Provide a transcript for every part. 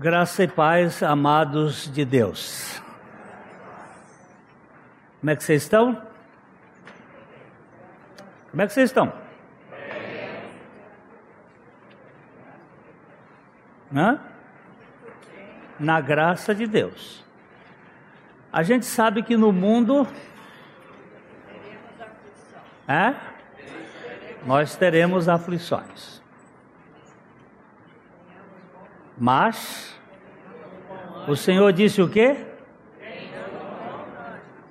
Graça e paz, amados de Deus. Como é que vocês estão? Como é que vocês estão? Hã? Na graça de Deus. A gente sabe que no mundo. É? Nós teremos aflições. Mas o Senhor disse o quê?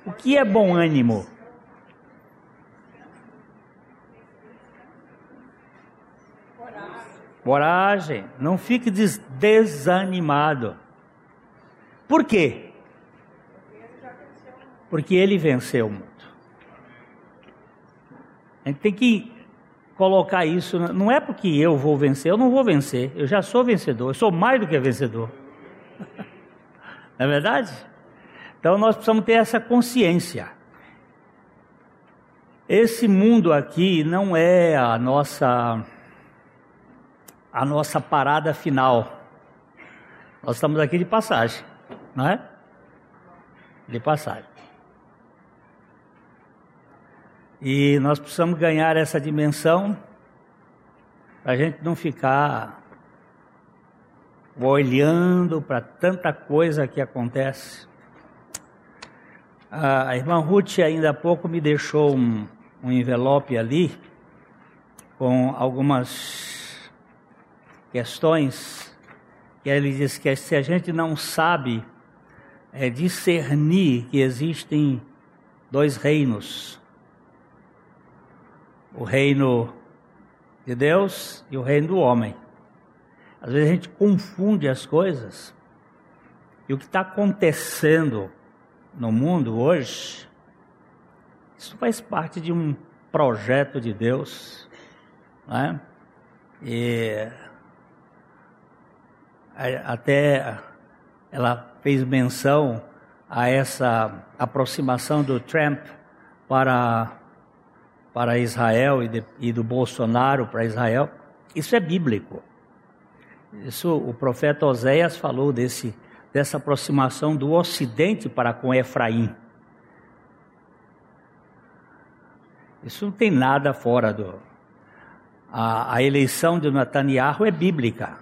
O que é bom ânimo? Coragem. Não fique des desanimado. Por quê? Porque ele venceu o mundo. A gente tem que colocar isso. Não é porque eu vou vencer, eu não vou vencer. Eu já sou vencedor, eu sou mais do que vencedor. Não é verdade? Então nós precisamos ter essa consciência. Esse mundo aqui não é a nossa a nossa parada final. Nós estamos aqui de passagem, não é? De passagem. E nós precisamos ganhar essa dimensão para a gente não ficar olhando para tanta coisa que acontece. A irmã Ruth ainda há pouco me deixou um, um envelope ali com algumas questões que ele diz que se a gente não sabe é, discernir que existem dois reinos, o reino de Deus e o reino do homem. Às vezes a gente confunde as coisas. E o que está acontecendo no mundo hoje, isso faz parte de um projeto de Deus, né? E até ela fez menção a essa aproximação do Trump para para Israel e, de, e do Bolsonaro para Israel, isso é bíblico. Isso o profeta Oséias falou desse, dessa aproximação do Ocidente para com Efraim. Isso não tem nada fora do. A, a eleição de Netanyahu é bíblica.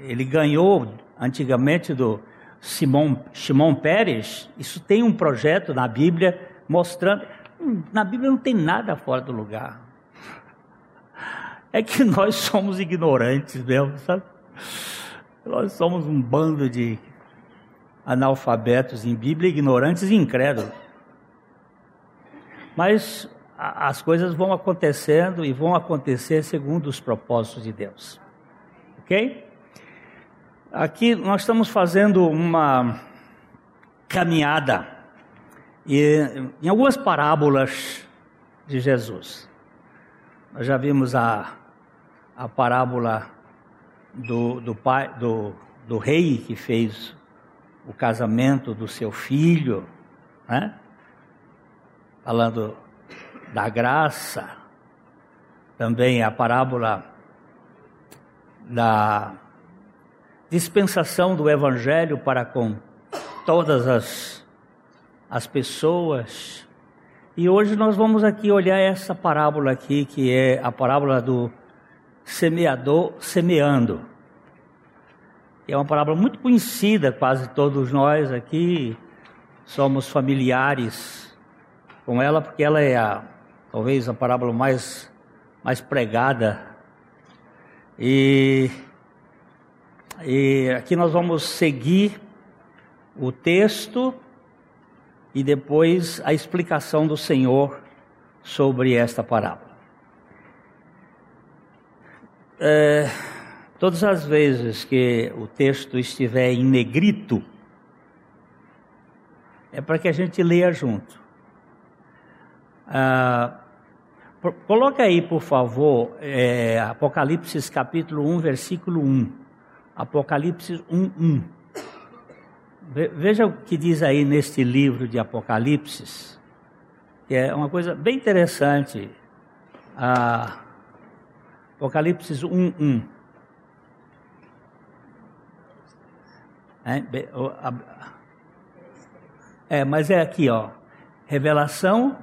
Ele ganhou antigamente do Simão, Simão Pérez. Isso tem um projeto na Bíblia mostrando na Bíblia não tem nada fora do lugar. É que nós somos ignorantes mesmo, sabe? Nós somos um bando de analfabetos em Bíblia, ignorantes e incrédulos. Mas as coisas vão acontecendo e vão acontecer segundo os propósitos de Deus. Ok? Aqui nós estamos fazendo uma caminhada e em algumas parábolas de Jesus, nós já vimos a, a parábola do, do, pai, do, do rei que fez o casamento do seu filho, né? falando da graça, também a parábola da dispensação do evangelho para com todas as as pessoas. E hoje nós vamos aqui olhar essa parábola aqui, que é a parábola do semeador semeando. É uma parábola muito conhecida, quase todos nós aqui somos familiares com ela, porque ela é a, talvez a parábola mais, mais pregada. E, e aqui nós vamos seguir o texto e depois a explicação do Senhor sobre esta parábola. É, todas as vezes que o texto estiver em negrito, é para que a gente leia junto. Ah, coloca aí, por favor, é, Apocalipse capítulo 1, versículo 1. Apocalipse 1, 1. Veja o que diz aí neste livro de Apocalipse, que é uma coisa bem interessante. Ah, Apocalipse 1:1. É, mas é aqui, ó. Revelação.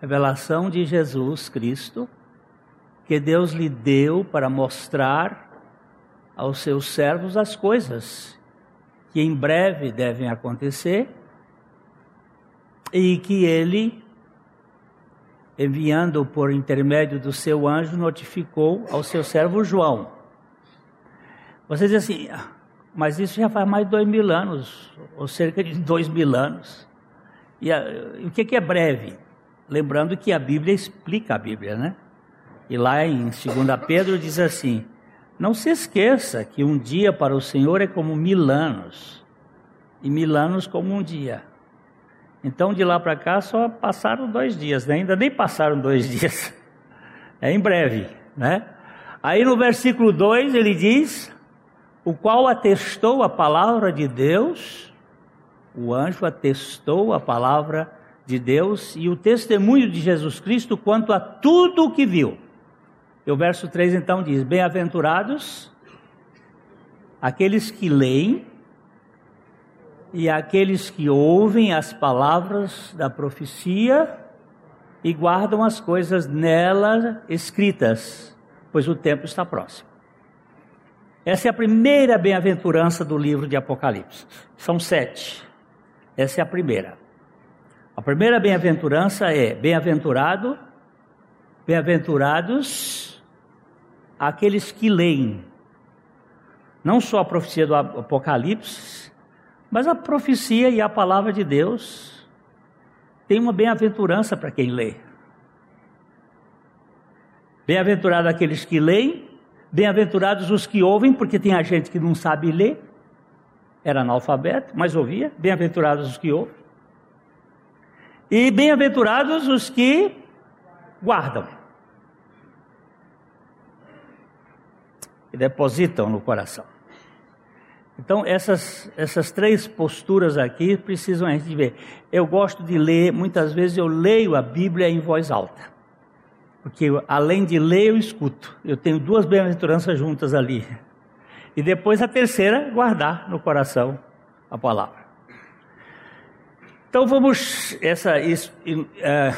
Revelação de Jesus Cristo, que Deus lhe deu para mostrar aos seus servos as coisas que em breve devem acontecer e que ele, enviando por intermédio do seu anjo, notificou ao seu servo João. Você diz assim, ah, mas isso já faz mais de dois mil anos, ou cerca de dois mil anos. E, a, o que, que é breve? Lembrando que a Bíblia explica a Bíblia, né? E lá em 2 Pedro diz assim: Não se esqueça que um dia para o Senhor é como mil anos, e mil anos como um dia. Então de lá para cá só passaram dois dias, né? ainda nem passaram dois dias. É em breve, né? Aí no versículo 2 ele diz: O qual atestou a palavra de Deus, o anjo atestou a palavra de Deus e o testemunho de Jesus Cristo quanto a tudo o que viu. E o verso 3 então diz: Bem-aventurados aqueles que leem e aqueles que ouvem as palavras da profecia e guardam as coisas nela escritas, pois o tempo está próximo. Essa é a primeira bem-aventurança do livro de Apocalipse. São sete. Essa é a primeira. A primeira bem-aventurança é: bem-aventurado, bem-aventurados aqueles que leem. Não só a profecia do Apocalipse, mas a profecia e a palavra de Deus tem uma bem-aventurança para quem lê. Bem-aventurados aqueles que leem, bem-aventurados os que ouvem, porque tem a gente que não sabe ler, era analfabeto, mas ouvia. Bem-aventurados os que ouvem. E bem-aventurados os que guardam. E depositam no coração. Então, essas, essas três posturas aqui precisam a gente ver. Eu gosto de ler, muitas vezes eu leio a Bíblia em voz alta. Porque além de ler, eu escuto. Eu tenho duas bem-aventuranças juntas ali. E depois a terceira, guardar no coração a palavra. Então vamos, essa é,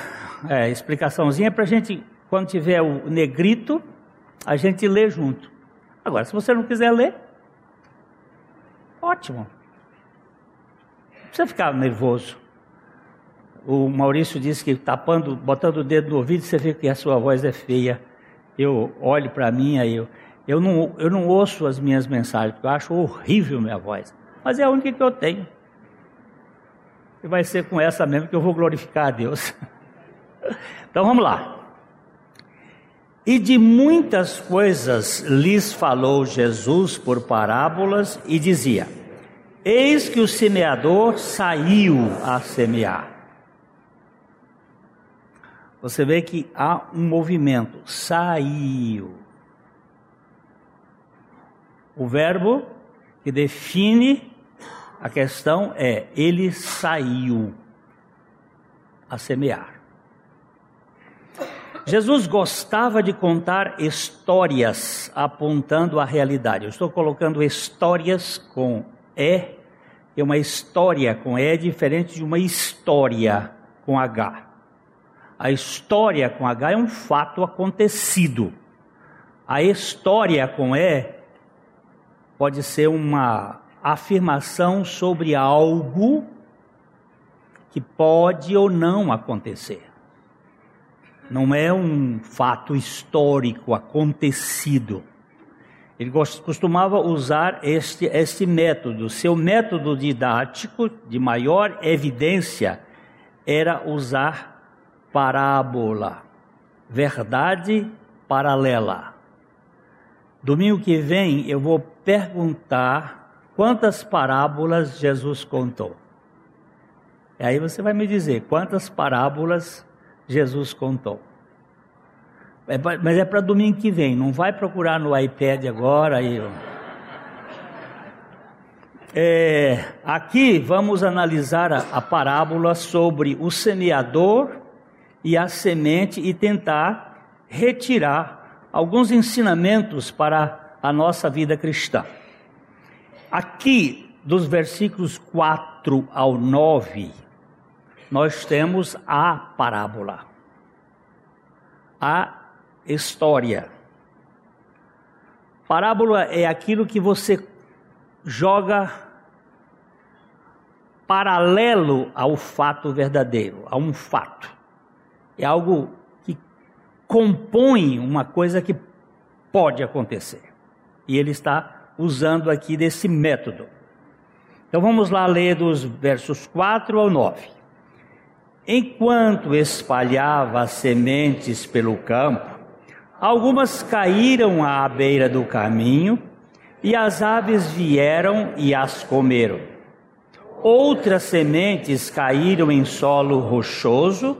é, explicaçãozinha para a gente, quando tiver o negrito, a gente lê junto. Agora, se você não quiser ler, Ótimo. Não precisa ficar nervoso. O Maurício disse que tapando, botando o dedo no ouvido, você vê que a sua voz é feia. Eu olho para mim, aí eu, eu, não, eu não ouço as minhas mensagens, porque eu acho horrível minha voz. Mas é a única que eu tenho. E vai ser com essa mesmo que eu vou glorificar a Deus. Então vamos lá. E de muitas coisas lhes falou Jesus por parábolas e dizia: Eis que o semeador saiu a semear. Você vê que há um movimento, saiu. O verbo que define a questão é: ele saiu a semear. Jesus gostava de contar histórias apontando a realidade. Eu estou colocando histórias com E, e uma história com E é diferente de uma história com H. A história com H é um fato acontecido. A história com E pode ser uma afirmação sobre algo que pode ou não acontecer não é um fato histórico acontecido. Ele costumava usar este, este método. Seu método didático de maior evidência era usar parábola, verdade paralela. Domingo que vem eu vou perguntar quantas parábolas Jesus contou. E aí você vai me dizer quantas parábolas Jesus contou. É, mas é para domingo que vem, não vai procurar no iPad agora. É, aqui vamos analisar a, a parábola sobre o semeador e a semente e tentar retirar alguns ensinamentos para a nossa vida cristã. Aqui, dos versículos 4 ao 9, nós temos a parábola, a história. Parábola é aquilo que você joga paralelo ao fato verdadeiro, a um fato. É algo que compõe uma coisa que pode acontecer. E ele está usando aqui desse método. Então vamos lá ler dos versos 4 ao 9. Enquanto espalhava as sementes pelo campo, Algumas caíram à beira do caminho, e as aves vieram e as comeram. Outras sementes caíram em solo rochoso,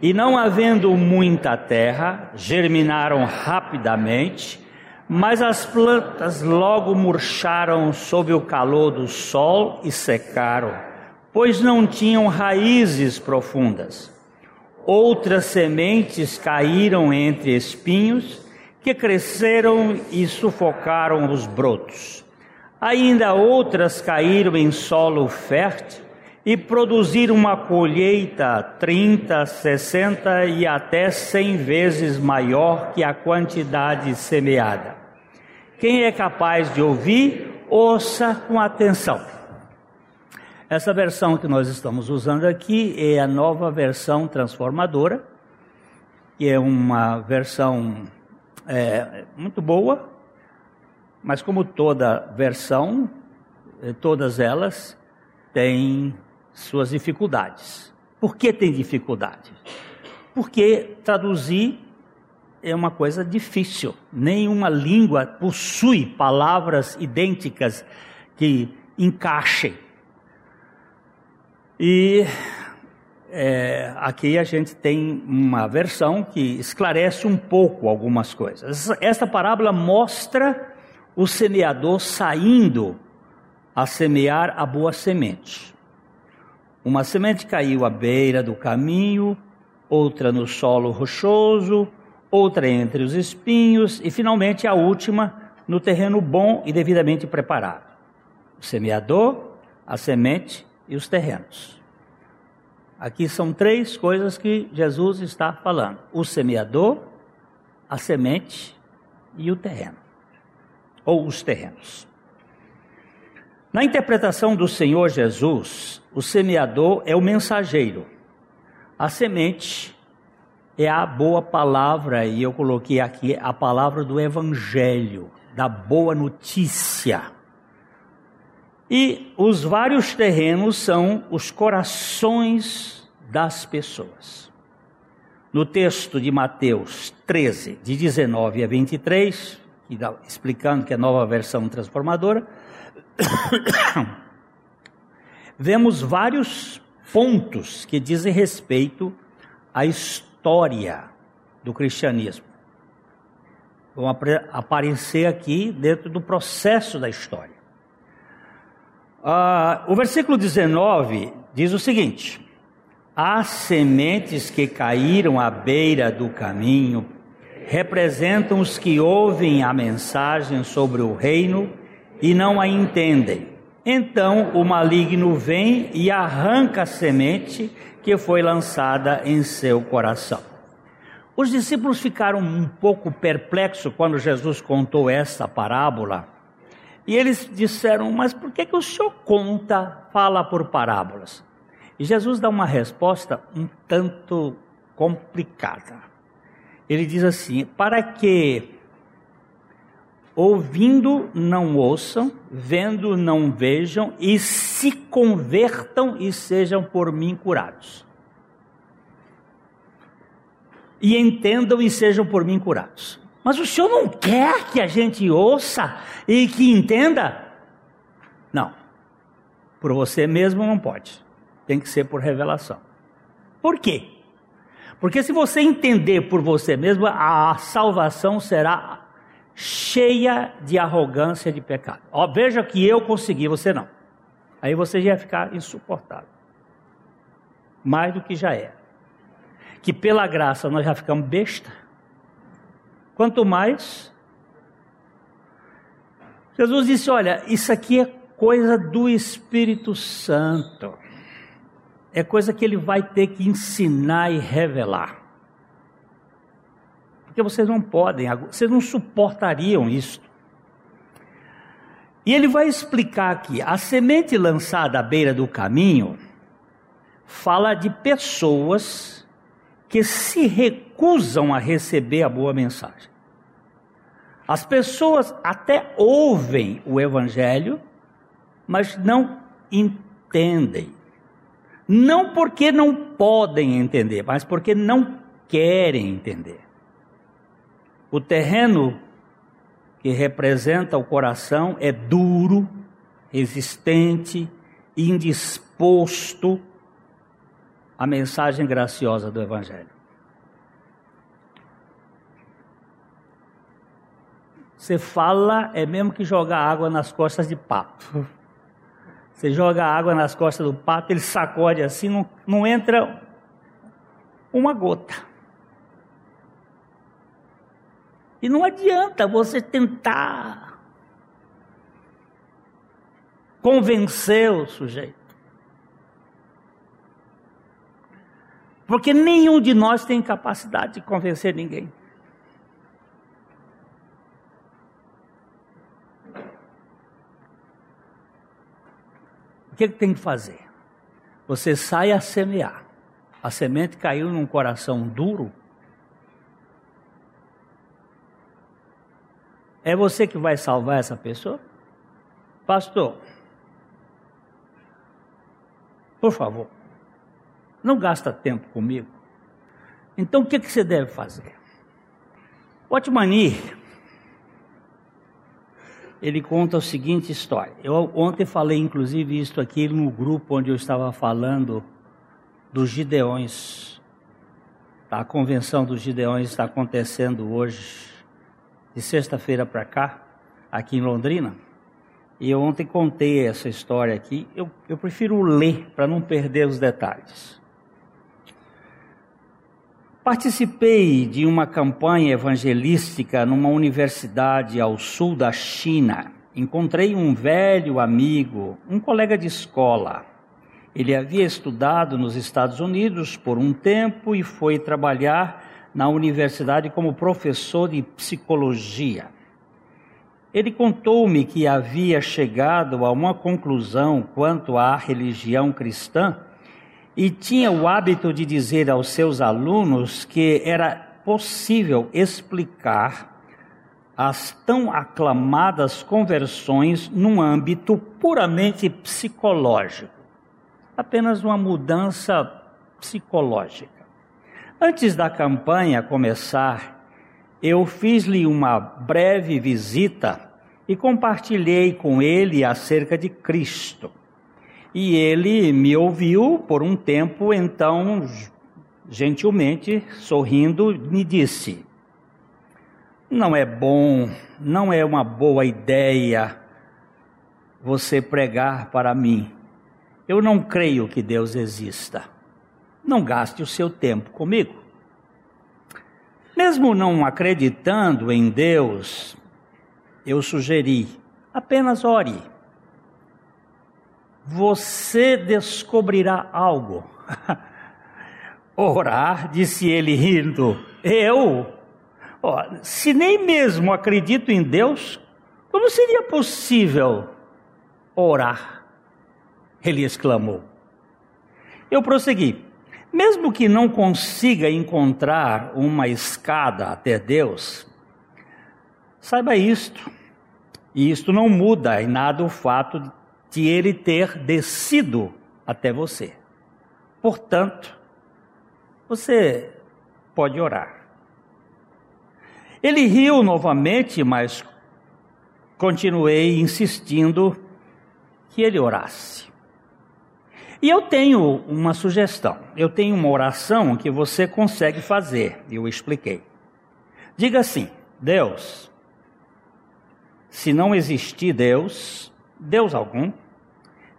e não havendo muita terra, germinaram rapidamente, mas as plantas logo murcharam sob o calor do sol e secaram, pois não tinham raízes profundas. Outras sementes caíram entre espinhos que cresceram e sufocaram os brotos. Ainda outras caíram em solo fértil e produziram uma colheita 30, 60 e até 100 vezes maior que a quantidade semeada. Quem é capaz de ouvir, ouça com atenção. Essa versão que nós estamos usando aqui é a nova versão transformadora, que é uma versão é, muito boa, mas como toda versão, é, todas elas têm suas dificuldades. Por que tem dificuldade? Porque traduzir é uma coisa difícil. Nenhuma língua possui palavras idênticas que encaixem. E é, aqui a gente tem uma versão que esclarece um pouco algumas coisas. Esta parábola mostra o semeador saindo a semear a boa semente. Uma semente caiu à beira do caminho, outra no solo rochoso, outra entre os espinhos e finalmente a última no terreno bom e devidamente preparado. O semeador, a semente e os terrenos. Aqui são três coisas que Jesus está falando: o semeador, a semente e o terreno, ou os terrenos. Na interpretação do Senhor Jesus, o semeador é o mensageiro, a semente é a boa palavra, e eu coloquei aqui a palavra do Evangelho, da boa notícia. E os vários terrenos são os corações das pessoas. No texto de Mateus 13, de 19 a 23, explicando que é a nova versão transformadora, vemos vários pontos que dizem respeito à história do cristianismo. Vão aparecer aqui dentro do processo da história. Ah, o versículo 19 diz o seguinte: As sementes que caíram à beira do caminho representam os que ouvem a mensagem sobre o reino e não a entendem. Então o maligno vem e arranca a semente que foi lançada em seu coração. Os discípulos ficaram um pouco perplexos quando Jesus contou esta parábola e eles disseram: Mas por que, que o senhor conta, fala por parábolas? E Jesus dá uma resposta um tanto complicada. Ele diz assim: Para que ouvindo não ouçam, vendo não vejam, e se convertam e sejam por mim curados. E entendam e sejam por mim curados. Mas o senhor não quer que a gente ouça e que entenda? Não. Por você mesmo não pode. Tem que ser por revelação. Por quê? Porque se você entender por você mesmo, a salvação será cheia de arrogância de pecado. Ó, veja que eu consegui, você não. Aí você já ia ficar insuportável. Mais do que já é. Que pela graça nós já ficamos besta Quanto mais. Jesus disse: Olha, isso aqui é coisa do Espírito Santo. É coisa que ele vai ter que ensinar e revelar. Porque vocês não podem, vocês não suportariam isso. E ele vai explicar aqui: a semente lançada à beira do caminho fala de pessoas que se recusam a receber a boa mensagem. As pessoas até ouvem o evangelho, mas não entendem. Não porque não podem entender, mas porque não querem entender. O terreno que representa o coração é duro, resistente, indisposto à mensagem graciosa do Evangelho. Você fala, é mesmo que jogar água nas costas de pato. Você joga água nas costas do pato, ele sacode assim, não, não entra uma gota. E não adianta você tentar convencer o sujeito. Porque nenhum de nós tem capacidade de convencer ninguém. O que, que tem que fazer? Você sai a semear. A semente caiu num coração duro. É você que vai salvar essa pessoa? Pastor, por favor, não gasta tempo comigo. Então o que, que você deve fazer? Otmani ele conta a seguinte história. Eu ontem falei, inclusive, isso aqui no grupo onde eu estava falando dos Gideões. A convenção dos Gideões está acontecendo hoje, de sexta-feira para cá, aqui em Londrina. E eu ontem contei essa história aqui. Eu, eu prefiro ler para não perder os detalhes. Participei de uma campanha evangelística numa universidade ao sul da China. Encontrei um velho amigo, um colega de escola. Ele havia estudado nos Estados Unidos por um tempo e foi trabalhar na universidade como professor de psicologia. Ele contou-me que havia chegado a uma conclusão quanto à religião cristã e tinha o hábito de dizer aos seus alunos que era possível explicar as tão aclamadas conversões num âmbito puramente psicológico, apenas uma mudança psicológica. Antes da campanha começar, eu fiz-lhe uma breve visita e compartilhei com ele acerca de Cristo. E ele me ouviu por um tempo, então, gentilmente, sorrindo, me disse: Não é bom, não é uma boa ideia você pregar para mim. Eu não creio que Deus exista. Não gaste o seu tempo comigo. Mesmo não acreditando em Deus, eu sugeri: apenas ore você descobrirá algo. Orar, disse ele rindo. Eu? Oh, se nem mesmo acredito em Deus, como seria possível orar? Ele exclamou. Eu prossegui. Mesmo que não consiga encontrar uma escada até Deus, saiba isto. E isto não muda em nada o fato de ele ter descido até você. Portanto, você pode orar. Ele riu novamente, mas continuei insistindo que ele orasse. E eu tenho uma sugestão, eu tenho uma oração que você consegue fazer, eu expliquei. Diga assim: Deus, se não existir Deus, Deus algum,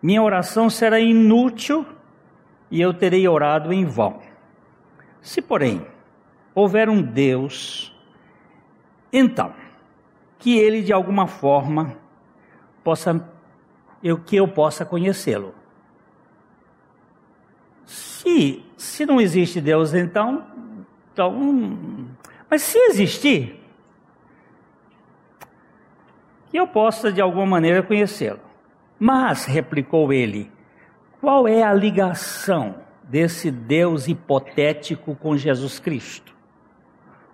minha oração será inútil e eu terei orado em vão. Se, porém, houver um Deus, então, que ele de alguma forma possa eu, que eu possa conhecê-lo. Se, se não existe Deus, então, então. Mas se existir, eu possa de alguma maneira conhecê-lo. Mas, replicou ele, qual é a ligação desse Deus hipotético com Jesus Cristo?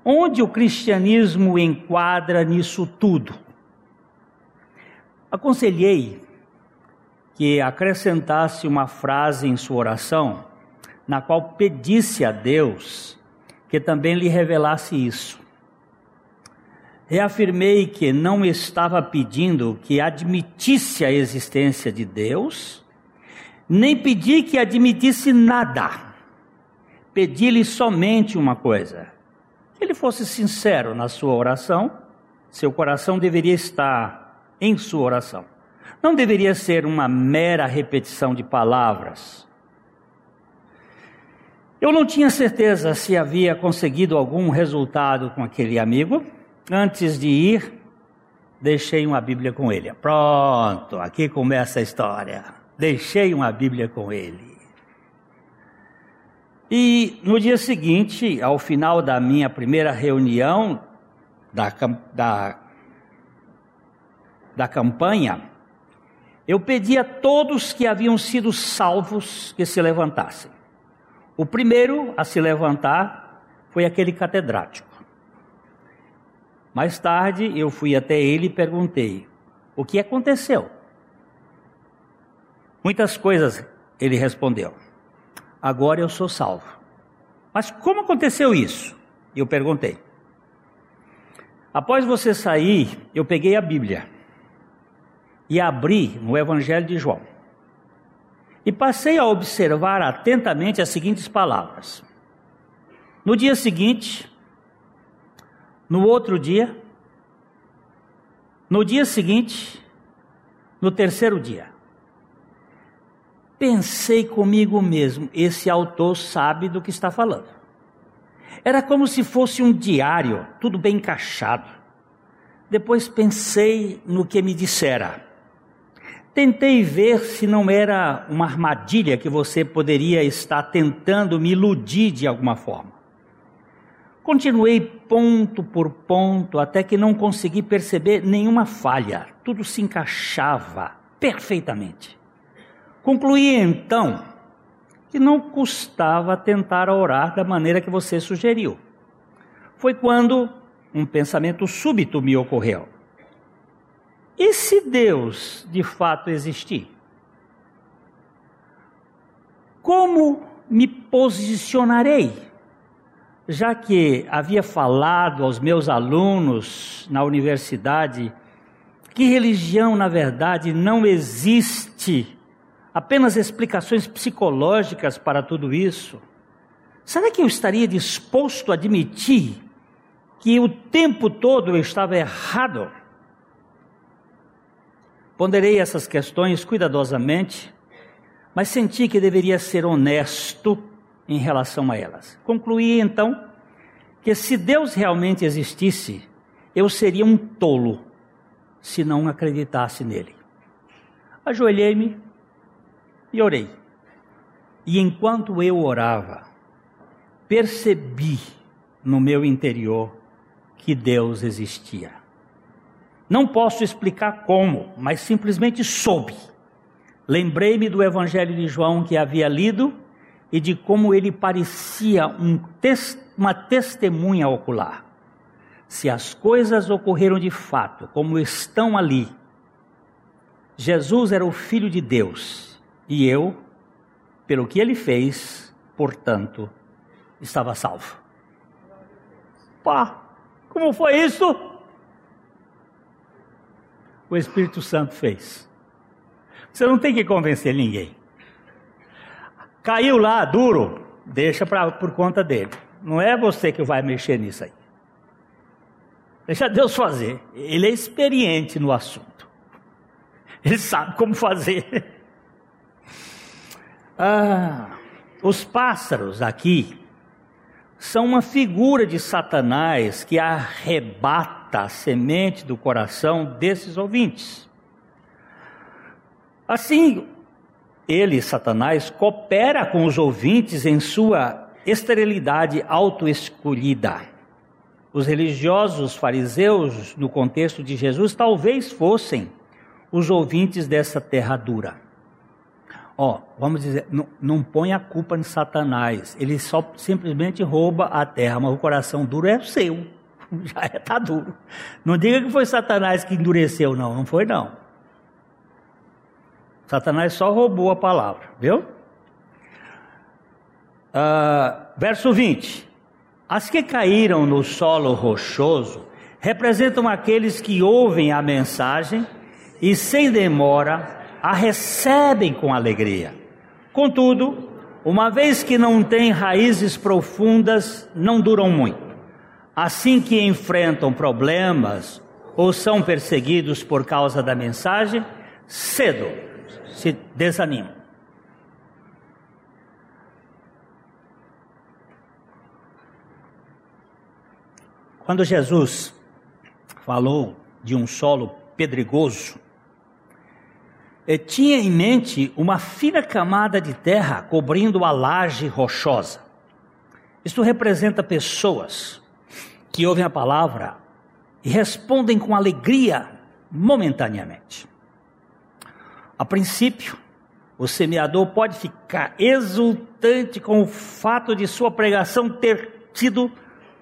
Onde o cristianismo enquadra nisso tudo? Aconselhei que acrescentasse uma frase em sua oração, na qual pedisse a Deus que também lhe revelasse isso. Reafirmei que não estava pedindo que admitisse a existência de Deus, nem pedi que admitisse nada. Pedi-lhe somente uma coisa: que ele fosse sincero na sua oração, seu coração deveria estar em sua oração. Não deveria ser uma mera repetição de palavras. Eu não tinha certeza se havia conseguido algum resultado com aquele amigo. Antes de ir, deixei uma Bíblia com ele. Pronto, aqui começa a história. Deixei uma Bíblia com ele. E no dia seguinte, ao final da minha primeira reunião da, da, da campanha, eu pedi a todos que haviam sido salvos que se levantassem. O primeiro a se levantar foi aquele catedrático. Mais tarde eu fui até ele e perguntei: o que aconteceu? Muitas coisas, ele respondeu agora eu sou salvo. Mas como aconteceu isso? Eu perguntei. Após você sair, eu peguei a Bíblia e abri no Evangelho de João. E passei a observar atentamente as seguintes palavras. No dia seguinte, no outro dia, no dia seguinte, no terceiro dia pensei comigo mesmo: esse autor sabe do que está falando. Era como se fosse um diário, tudo bem encaixado. Depois pensei no que me dissera. Tentei ver se não era uma armadilha que você poderia estar tentando me iludir de alguma forma. Continuei ponto por ponto até que não consegui perceber nenhuma falha. Tudo se encaixava perfeitamente. Concluí então que não custava tentar orar da maneira que você sugeriu. Foi quando um pensamento súbito me ocorreu. E se Deus de fato existir? Como me posicionarei? Já que havia falado aos meus alunos na universidade que religião, na verdade, não existe apenas explicações psicológicas para tudo isso? Será que eu estaria disposto a admitir que o tempo todo eu estava errado? Ponderei essas questões cuidadosamente, mas senti que deveria ser honesto em relação a elas. Concluí então que se Deus realmente existisse, eu seria um tolo se não acreditasse nele. Ajoelhei-me e orei. E enquanto eu orava, percebi no meu interior que Deus existia. Não posso explicar como, mas simplesmente soube. Lembrei-me do Evangelho de João que havia lido e de como ele parecia um uma testemunha ocular. Se as coisas ocorreram de fato, como estão ali, Jesus era o Filho de Deus e eu, pelo que ele fez, portanto, estava salvo. Pá, como foi isso? O Espírito Santo fez. Você não tem que convencer ninguém. Caiu lá duro, deixa pra, por conta dele. Não é você que vai mexer nisso aí. Deixa Deus fazer. Ele é experiente no assunto. Ele sabe como fazer. Ah, os pássaros aqui são uma figura de Satanás que arrebata a semente do coração desses ouvintes. Assim, ele, Satanás, coopera com os ouvintes em sua esterilidade autoescolhida. Os religiosos fariseus, no contexto de Jesus, talvez fossem os ouvintes dessa terra dura. Ó, vamos dizer, não, não põe a culpa em Satanás, ele só simplesmente rouba a terra, mas o coração duro é seu, já está é, duro. Não diga que foi Satanás que endureceu, não, não foi não. Satanás só roubou a palavra, viu? Uh, verso 20: As que caíram no solo rochoso representam aqueles que ouvem a mensagem e, sem demora, a recebem com alegria. Contudo, uma vez que não têm raízes profundas, não duram muito. Assim que enfrentam problemas ou são perseguidos por causa da mensagem, cedo se desanimam. Quando Jesus falou de um solo pedregoso, eh, tinha em mente uma fina camada de terra cobrindo a laje rochosa. Isto representa pessoas que ouvem a palavra e respondem com alegria momentaneamente. A princípio, o semeador pode ficar exultante com o fato de sua pregação ter tido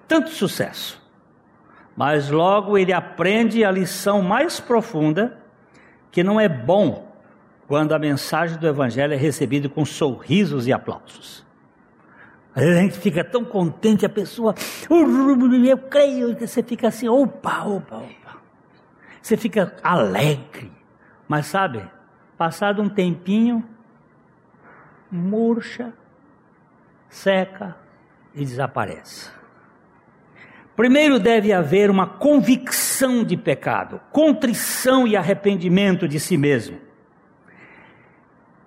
tanto sucesso. Mas logo ele aprende a lição mais profunda, que não é bom quando a mensagem do evangelho é recebida com sorrisos e aplausos. Às vezes a gente fica tão contente, a pessoa, eu creio, que você fica assim, opa, opa, opa. Você fica alegre. Mas sabe, Passado um tempinho, murcha, seca e desaparece. Primeiro deve haver uma convicção de pecado, contrição e arrependimento de si mesmo.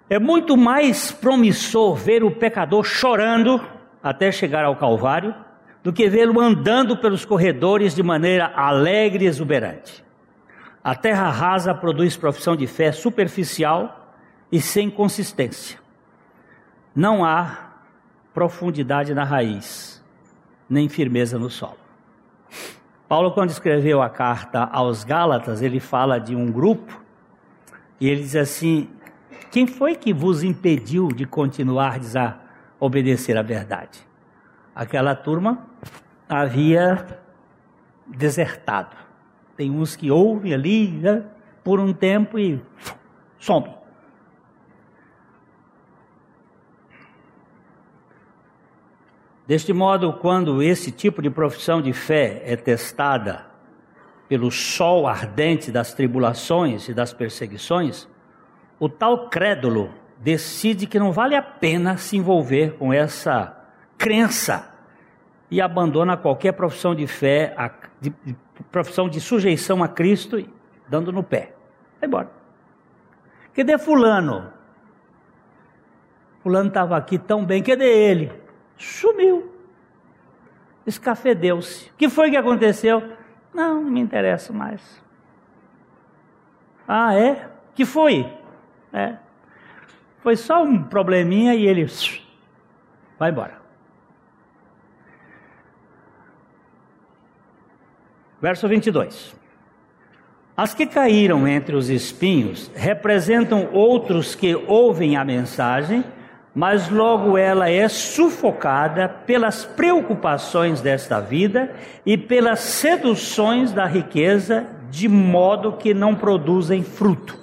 É muito mais promissor ver o pecador chorando até chegar ao Calvário do que vê-lo andando pelos corredores de maneira alegre e exuberante. A terra rasa produz profissão de fé superficial e sem consistência. Não há profundidade na raiz, nem firmeza no solo. Paulo, quando escreveu a carta aos Gálatas, ele fala de um grupo e ele diz assim: Quem foi que vos impediu de continuar a obedecer à verdade? Aquela turma havia desertado. Tem uns que ouvem ali né, por um tempo e some. Deste modo, quando esse tipo de profissão de fé é testada pelo sol ardente das tribulações e das perseguições, o tal crédulo decide que não vale a pena se envolver com essa crença e abandona qualquer profissão de fé, profissão de sujeição a Cristo, dando no pé. Vai embora. Cadê fulano? Fulano estava aqui tão bem, cadê ele? Sumiu. Escafedeu-se. O que foi que aconteceu? Não, não me interessa mais. Ah, é? Que foi? É. Foi só um probleminha e ele vai embora. Verso 22. As que caíram entre os espinhos representam outros que ouvem a mensagem, mas logo ela é sufocada pelas preocupações desta vida e pelas seduções da riqueza, de modo que não produzem fruto.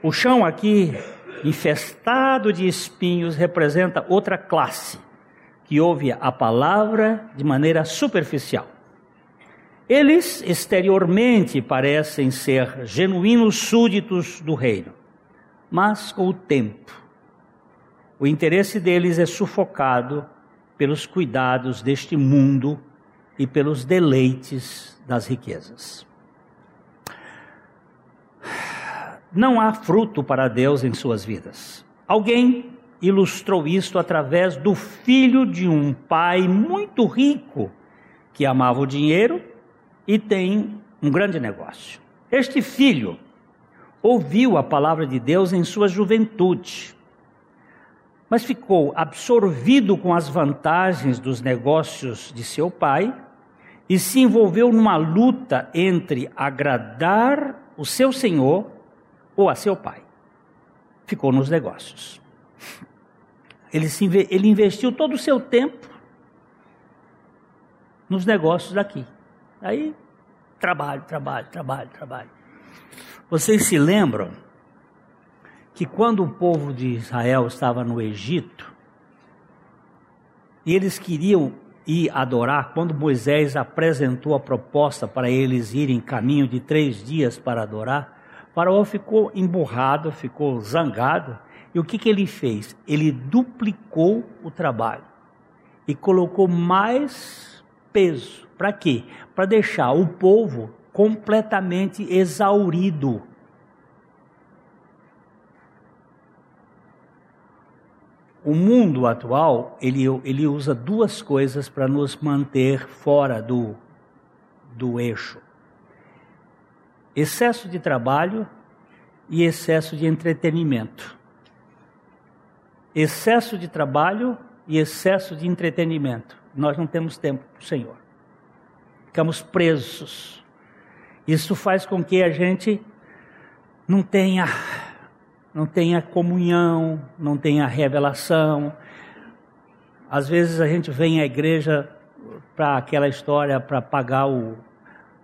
O chão aqui, infestado de espinhos, representa outra classe que ouve a palavra de maneira superficial. Eles exteriormente parecem ser genuínos súditos do reino, mas com o tempo, o interesse deles é sufocado pelos cuidados deste mundo e pelos deleites das riquezas. Não há fruto para Deus em suas vidas. Alguém ilustrou isto através do filho de um pai muito rico que amava o dinheiro e tem um grande negócio. Este filho ouviu a palavra de Deus em sua juventude, mas ficou absorvido com as vantagens dos negócios de seu pai e se envolveu numa luta entre agradar o seu senhor ou a seu pai. Ficou nos negócios. Ele, se, ele investiu todo o seu tempo nos negócios daqui. Aí, trabalho, trabalho, trabalho, trabalho. Vocês se lembram que quando o povo de Israel estava no Egito, e eles queriam ir adorar, quando Moisés apresentou a proposta para eles irem caminho de três dias para adorar, Faraó ficou emburrado, ficou zangado, e o que, que ele fez? Ele duplicou o trabalho e colocou mais peso. Para quê? Para deixar o povo completamente exaurido. O mundo atual, ele, ele usa duas coisas para nos manter fora do, do eixo: excesso de trabalho e excesso de entretenimento. Excesso de trabalho e excesso de entretenimento. Nós não temos tempo para o Senhor. Ficamos presos. Isso faz com que a gente não tenha não tenha comunhão, não tenha revelação. Às vezes a gente vem à igreja para aquela história para pagar o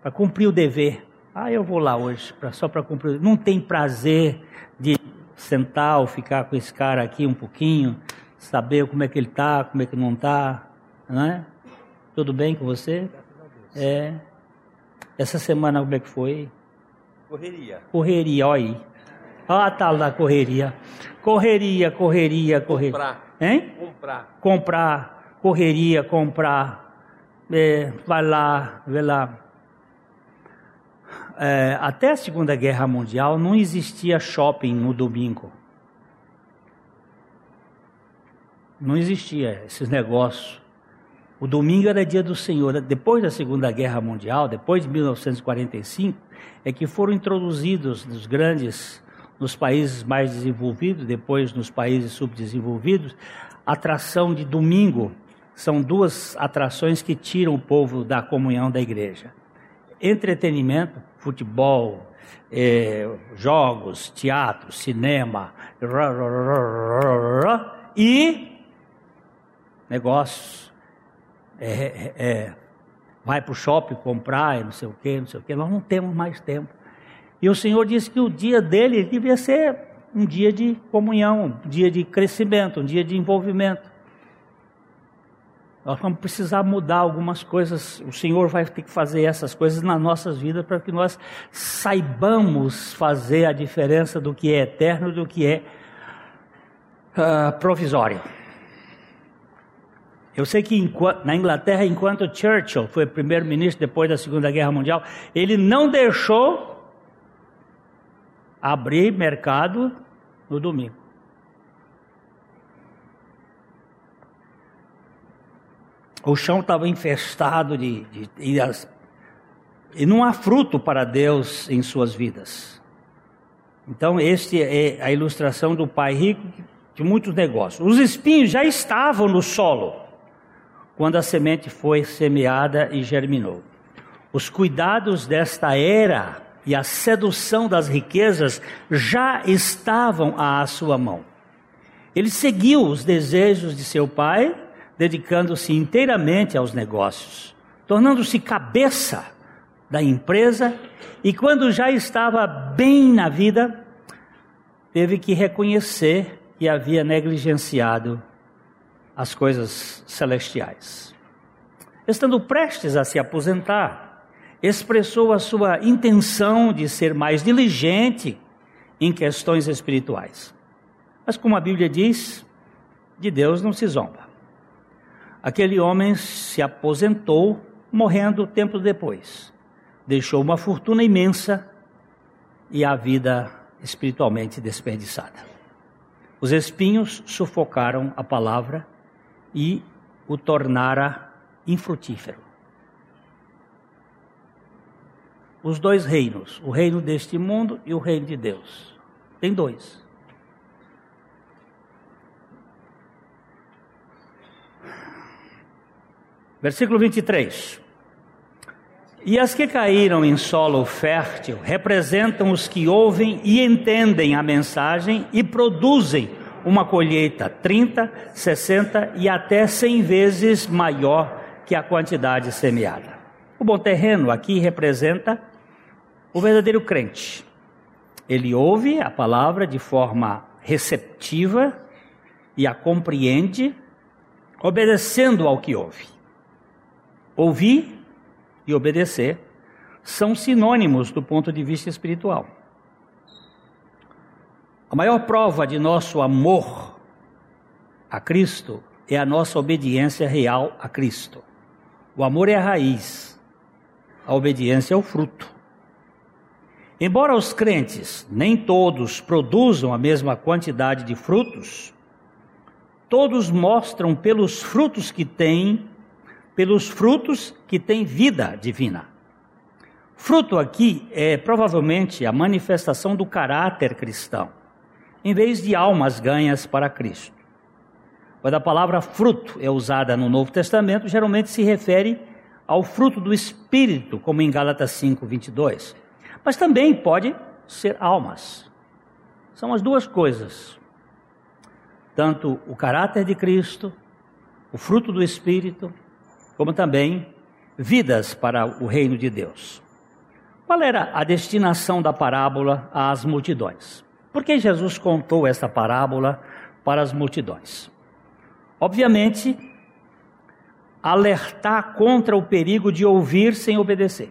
para cumprir o dever. Ah, eu vou lá hoje pra, só para cumprir. Não tem prazer de sentar ou ficar com esse cara aqui um pouquinho, saber como é que ele está, como é que não está, não é? Tudo bem com você? É. Essa semana como é que foi? Correria. Correria, olha aí. Olha a tal da correria. Correria, correria, correria. Comprar. Hein? Comprar. Comprar, correria, comprar. É, vai lá, vê lá. É, até a Segunda Guerra Mundial não existia shopping no domingo. Não existia esses negócios. O domingo era dia do Senhor. Depois da Segunda Guerra Mundial, depois de 1945, é que foram introduzidos nos grandes, nos países mais desenvolvidos, depois nos países subdesenvolvidos, atração de domingo. São duas atrações que tiram o povo da comunhão da igreja. Entretenimento, futebol, é, jogos, teatro, cinema e negócios é, é, é, vai para o shopping comprar, não sei o que, não sei o que. Nós não temos mais tempo. E o Senhor disse que o dia dele devia ser um dia de comunhão, um dia de crescimento, um dia de envolvimento. Nós vamos precisar mudar algumas coisas. O Senhor vai ter que fazer essas coisas nas nossas vidas para que nós saibamos fazer a diferença do que é eterno do que é uh, provisório. Eu sei que na Inglaterra, enquanto Churchill foi primeiro-ministro depois da Segunda Guerra Mundial, ele não deixou abrir mercado no domingo. O chão estava infestado de, de, de e não há fruto para Deus em suas vidas. Então, este é a ilustração do pai rico de muitos negócios. Os espinhos já estavam no solo quando a semente foi semeada e germinou. Os cuidados desta era e a sedução das riquezas já estavam à sua mão. Ele seguiu os desejos de seu pai, dedicando-se inteiramente aos negócios, tornando-se cabeça da empresa e, quando já estava bem na vida, teve que reconhecer que havia negligenciado as coisas celestiais. Estando prestes a se aposentar, expressou a sua intenção de ser mais diligente em questões espirituais. Mas, como a Bíblia diz, de Deus não se zomba. Aquele homem se aposentou, morrendo tempo depois. Deixou uma fortuna imensa e a vida espiritualmente desperdiçada. Os espinhos sufocaram a palavra e o tornara infrutífero. os dois reinos, o reino deste mundo e o reino de Deus. Tem dois. Versículo 23. E as que caíram em solo fértil representam os que ouvem e entendem a mensagem e produzem uma colheita 30, 60 e até 100 vezes maior que a quantidade semeada. O bom terreno aqui representa o verdadeiro crente. Ele ouve a palavra de forma receptiva e a compreende, obedecendo ao que ouve. Ouvir e obedecer são sinônimos do ponto de vista espiritual. A maior prova de nosso amor a Cristo é a nossa obediência real a Cristo. O amor é a raiz, a obediência é o fruto. Embora os crentes nem todos produzam a mesma quantidade de frutos, todos mostram pelos frutos que têm pelos frutos que têm vida divina. Fruto aqui é provavelmente a manifestação do caráter cristão, em vez de almas ganhas para Cristo. Quando a palavra fruto é usada no Novo Testamento, geralmente se refere ao fruto do Espírito, como em Gálatas 5, 22. Mas também pode ser almas. São as duas coisas. Tanto o caráter de Cristo, o fruto do Espírito, como também vidas para o reino de Deus. Qual era a destinação da parábola às multidões? Por que Jesus contou esta parábola para as multidões? Obviamente, alertar contra o perigo de ouvir sem obedecer.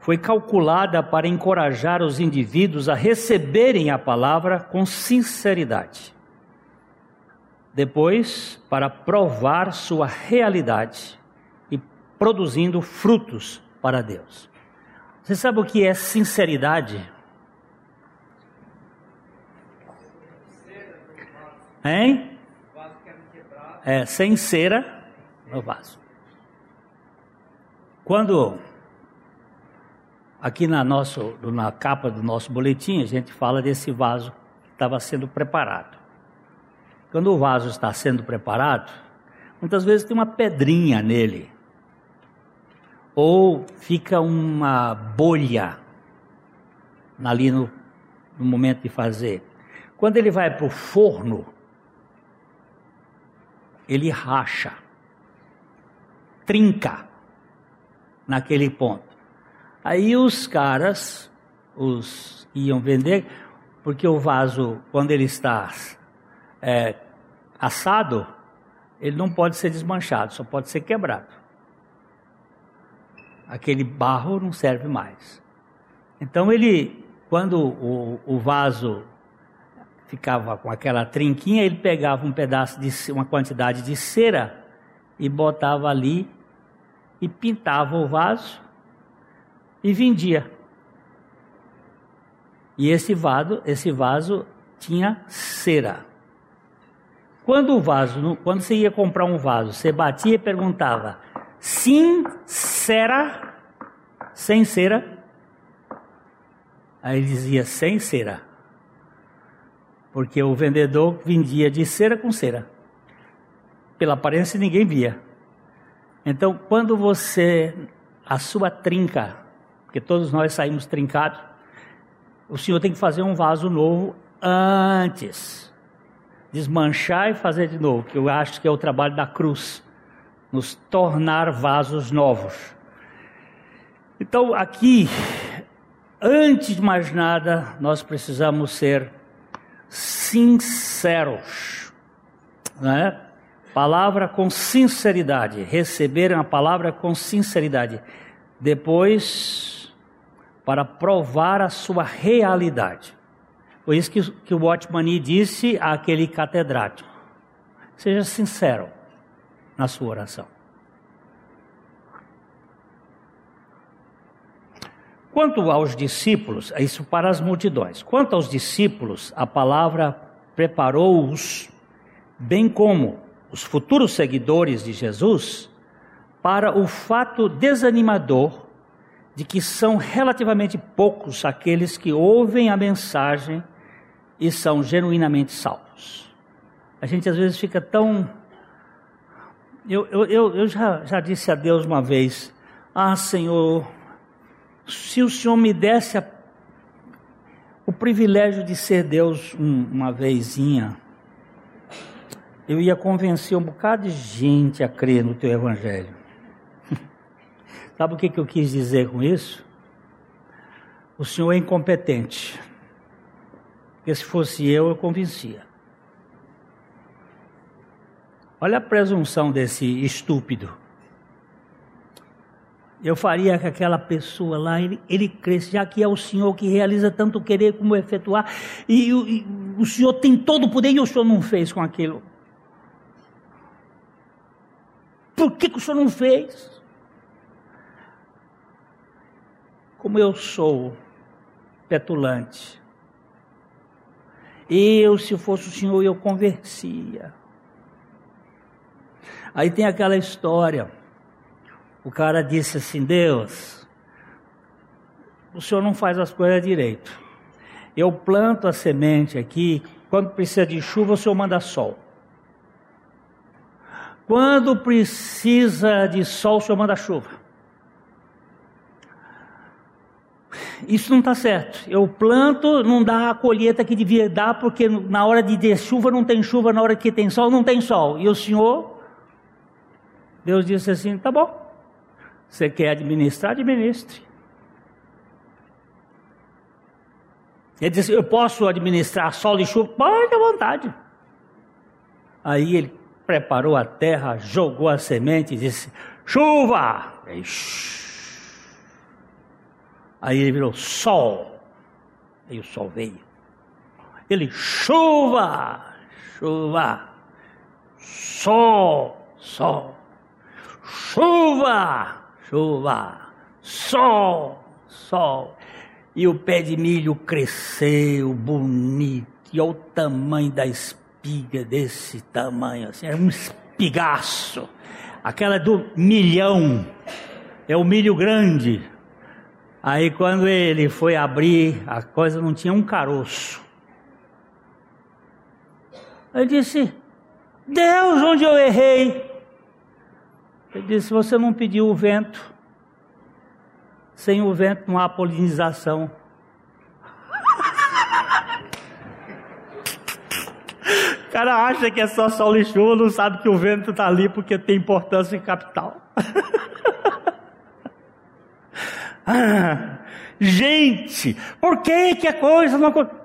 Foi calculada para encorajar os indivíduos a receberem a palavra com sinceridade depois para provar sua realidade e produzindo frutos para Deus. Você sabe o que é sinceridade? Hein? É, sem cera no vaso. Quando aqui na, nosso, na capa do nosso boletim a gente fala desse vaso que estava sendo preparado. Quando o vaso está sendo preparado, muitas vezes tem uma pedrinha nele, ou fica uma bolha ali no, no momento de fazer. Quando ele vai para o forno, ele racha, trinca naquele ponto. Aí os caras, os iam vender, porque o vaso, quando ele está é, assado, ele não pode ser desmanchado, só pode ser quebrado. Aquele barro não serve mais. Então ele, quando o, o vaso ficava com aquela trinquinha, ele pegava um pedaço de uma quantidade de cera e botava ali e pintava o vaso e vendia. E esse vaso, esse vaso tinha cera. Quando o vaso, quando você ia comprar um vaso, você batia e perguntava: sincera, sem cera? Aí ele dizia sem cera. Porque o vendedor vendia de cera com cera. Pela aparência ninguém via. Então, quando você, a sua trinca, porque todos nós saímos trincados, o senhor tem que fazer um vaso novo antes desmanchar e fazer de novo, que eu acho que é o trabalho da cruz, nos tornar vasos novos. Então, aqui, antes de mais nada, nós precisamos ser sinceros, né? Palavra com sinceridade, receber a palavra com sinceridade. Depois, para provar a sua realidade. Foi isso que, que o Watchman disse àquele catedrático. Seja sincero na sua oração. Quanto aos discípulos, é isso para as multidões. Quanto aos discípulos, a palavra preparou-os, bem como os futuros seguidores de Jesus, para o fato desanimador de que são relativamente poucos aqueles que ouvem a mensagem e são genuinamente salvos. A gente às vezes fica tão. Eu, eu, eu, já, já disse a Deus uma vez: Ah, Senhor, se o Senhor me desse a, o privilégio de ser Deus um, uma vezinha, eu ia convencer um bocado de gente a crer no teu evangelho. Sabe o que, que eu quis dizer com isso? O senhor é incompetente. Porque se fosse eu, eu convencia. Olha a presunção desse estúpido. Eu faria que aquela pessoa lá, ele, ele cresça, já que é o Senhor que realiza tanto querer como efetuar, e, e o Senhor tem todo o poder e o Senhor não fez com aquilo. Por que, que o senhor não fez? Como eu sou petulante. Eu, se fosse o senhor, eu conversia. Aí tem aquela história. O cara disse assim: Deus, o senhor não faz as coisas direito. Eu planto a semente aqui, quando precisa de chuva, o senhor manda sol. Quando precisa de sol, o senhor manda chuva. Isso não está certo. Eu planto, não dá a colheita que devia dar, porque na hora de ter chuva não tem chuva, na hora que tem sol não tem sol. E o Senhor, Deus disse assim: tá bom, você quer administrar, administre. Ele disse: eu posso administrar sol e chuva? Pode à vontade. Aí ele preparou a terra, jogou a semente e disse: chuva! Aí ele virou sol. Aí o sol veio. Ele, chuva, chuva, sol, sol, chuva, chuva, sol, sol. E o pé de milho cresceu bonito, e olha o tamanho da espiga desse tamanho, assim, era um espigaço. Aquela do milhão, é o milho grande. Aí quando ele foi abrir, a coisa não tinha um caroço. Ele disse: Deus, onde eu errei? Ele disse: Você não pediu o vento. Sem o vento não há polinização. O cara acha que é só sol e chuva, não sabe que o vento está ali porque tem importância em capital. ah, gente, por que, que a coisa não acontece?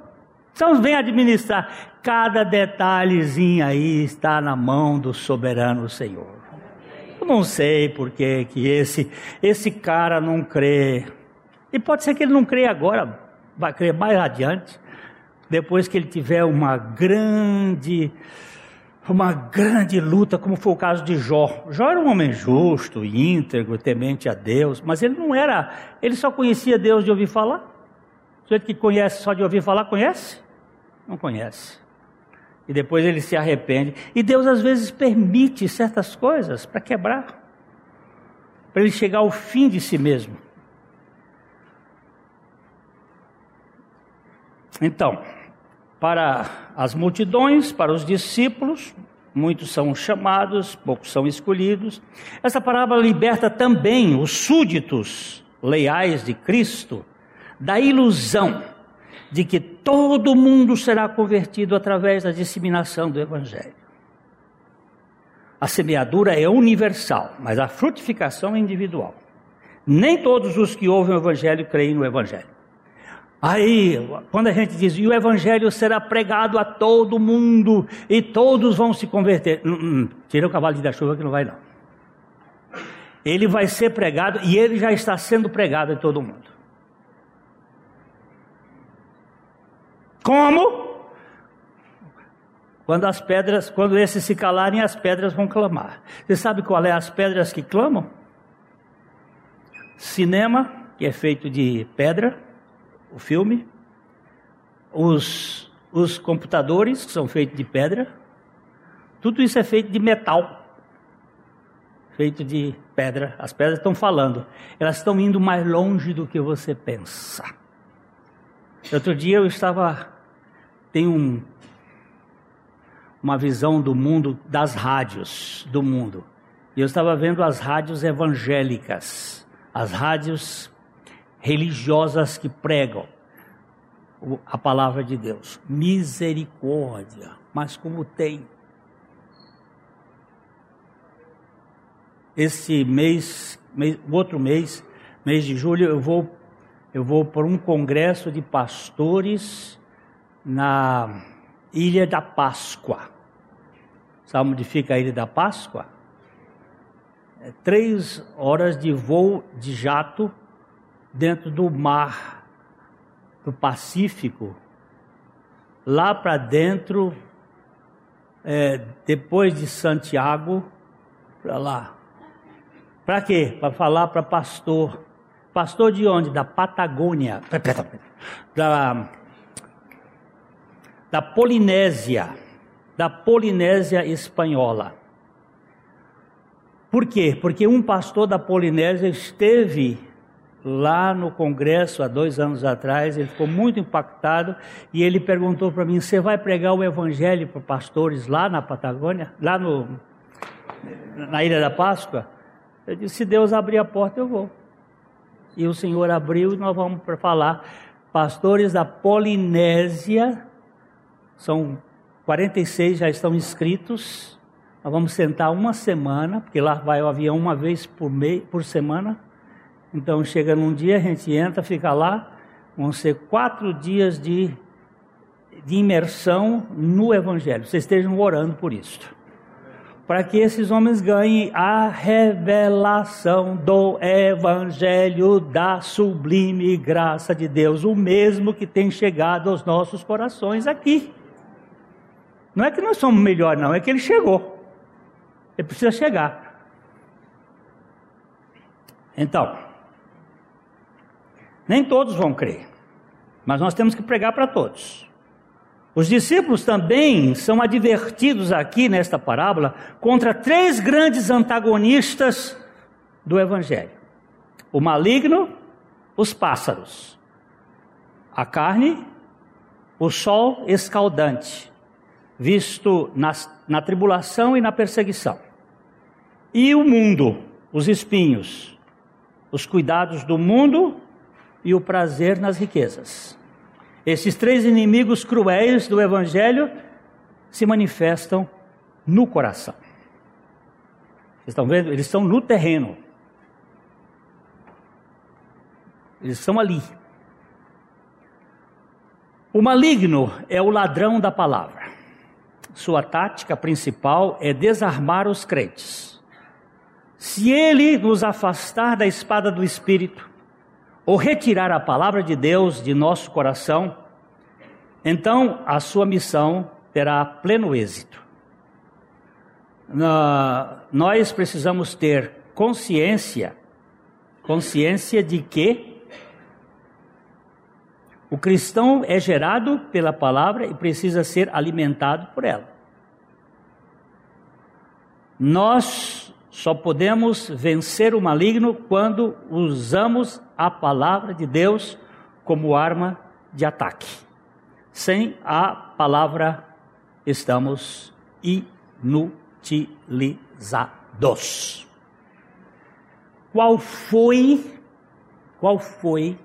Vamos bem administrar. Cada detalhezinho aí está na mão do soberano Senhor. Eu não sei por que, esse, esse cara não crê. E pode ser que ele não crê agora, vai crer mais adiante depois que ele tiver uma grande uma grande luta, como foi o caso de Jó. Jó era um homem justo, íntegro, temente a Deus, mas ele não era, ele só conhecia Deus de ouvir falar. O sujeito que conhece só de ouvir falar, conhece? Não conhece. E depois ele se arrepende. E Deus às vezes permite certas coisas para quebrar, para ele chegar ao fim de si mesmo. Então, para as multidões, para os discípulos, muitos são chamados, poucos são escolhidos. Essa parábola liberta também os súditos leais de Cristo da ilusão de que todo mundo será convertido através da disseminação do Evangelho. A semeadura é universal, mas a frutificação é individual. Nem todos os que ouvem o Evangelho creem no Evangelho. Aí, quando a gente diz, e o evangelho será pregado a todo mundo, e todos vão se converter. Hum, hum, tira o cavalo da chuva que não vai não. Ele vai ser pregado, e ele já está sendo pregado em todo mundo. Como? Quando as pedras, quando esses se calarem, as pedras vão clamar. Você sabe qual é as pedras que clamam? Cinema, que é feito de pedra o filme, os, os computadores, que são feitos de pedra, tudo isso é feito de metal. feito de pedra. As pedras estão falando. Elas estão indo mais longe do que você pensa. Outro dia eu estava. Tem um, uma visão do mundo, das rádios do mundo. E eu estava vendo as rádios evangélicas, as rádios religiosas que pregam a palavra de Deus. Misericórdia, mas como tem. Esse mês, mês, outro mês, mês de julho, eu vou eu vou para um congresso de pastores na Ilha da Páscoa. Sabe onde fica a Ilha da Páscoa? É três horas de voo de jato dentro do mar do Pacífico, lá para dentro, é, depois de Santiago, para lá. Para quê? Para falar para pastor. Pastor de onde? Da Patagônia. Da, da Polinésia. Da Polinésia espanhola. Por quê? Porque um pastor da Polinésia esteve lá no congresso há dois anos atrás, ele ficou muito impactado e ele perguntou para mim: Você vai pregar o evangelho para pastores lá na Patagônia, lá no, na Ilha da Páscoa? Eu disse: Se Deus abrir a porta, eu vou. E o Senhor abriu e nós vamos para falar. Pastores da Polinésia, são 46 já estão inscritos. Nós vamos sentar uma semana, porque lá vai o avião uma vez por, por semana. Então chega num dia, a gente entra, fica lá, vão ser quatro dias de, de imersão no Evangelho. Vocês estejam orando por isso. Para que esses homens ganhem a revelação do Evangelho da sublime graça de Deus, o mesmo que tem chegado aos nossos corações aqui. Não é que nós somos melhor, não, é que ele chegou. Ele precisa chegar. Então, nem todos vão crer, mas nós temos que pregar para todos. Os discípulos também são advertidos aqui nesta parábola contra três grandes antagonistas do Evangelho: o maligno, os pássaros, a carne, o sol escaldante, visto nas, na tribulação e na perseguição, e o mundo, os espinhos, os cuidados do mundo e o prazer nas riquezas. Esses três inimigos cruéis do Evangelho se manifestam no coração. Vocês estão vendo? Eles estão no terreno. Eles estão ali. O maligno é o ladrão da palavra. Sua tática principal é desarmar os crentes. Se ele nos afastar da espada do espírito, ou retirar a palavra de Deus de nosso coração, então a sua missão terá pleno êxito. nós precisamos ter consciência, consciência de que o cristão é gerado pela palavra e precisa ser alimentado por ela. Nós só podemos vencer o maligno quando usamos a palavra de Deus como arma de ataque. Sem a palavra, estamos inutilizados. Qual foi, qual foi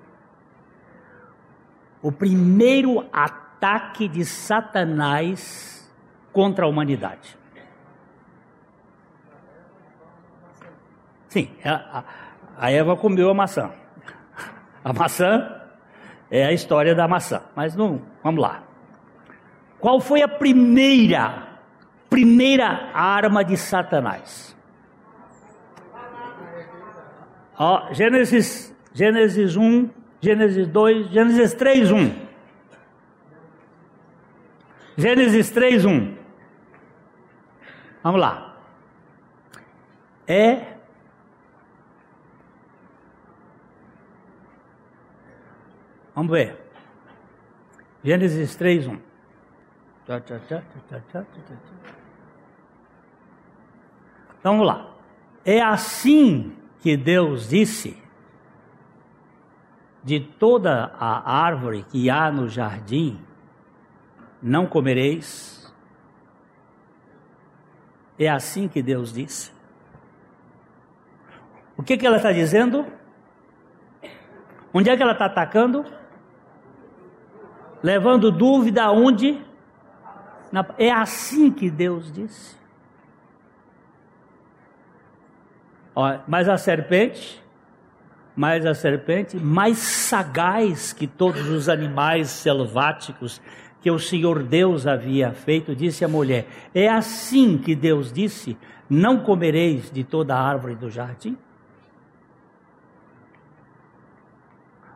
o primeiro ataque de Satanás contra a humanidade? Sim, a, a Eva comeu a maçã. A maçã é a história da maçã. Mas não, vamos lá. Qual foi a primeira, primeira arma de Satanás? Ó, Gênesis, Gênesis 1, Gênesis 2, Gênesis 3, 1. Gênesis 3, 1. Vamos lá. É Vamos ver. Gênesis 3, 1. Então vamos lá. É assim que Deus disse: de toda a árvore que há no jardim, não comereis. É assim que Deus disse. O que, que ela está dizendo? Onde é que ela está atacando? Levando dúvida aonde? É assim que Deus disse. mas a serpente, mais a serpente, mais sagaz que todos os animais selváticos que o Senhor Deus havia feito, disse à mulher: É assim que Deus disse: Não comereis de toda a árvore do jardim?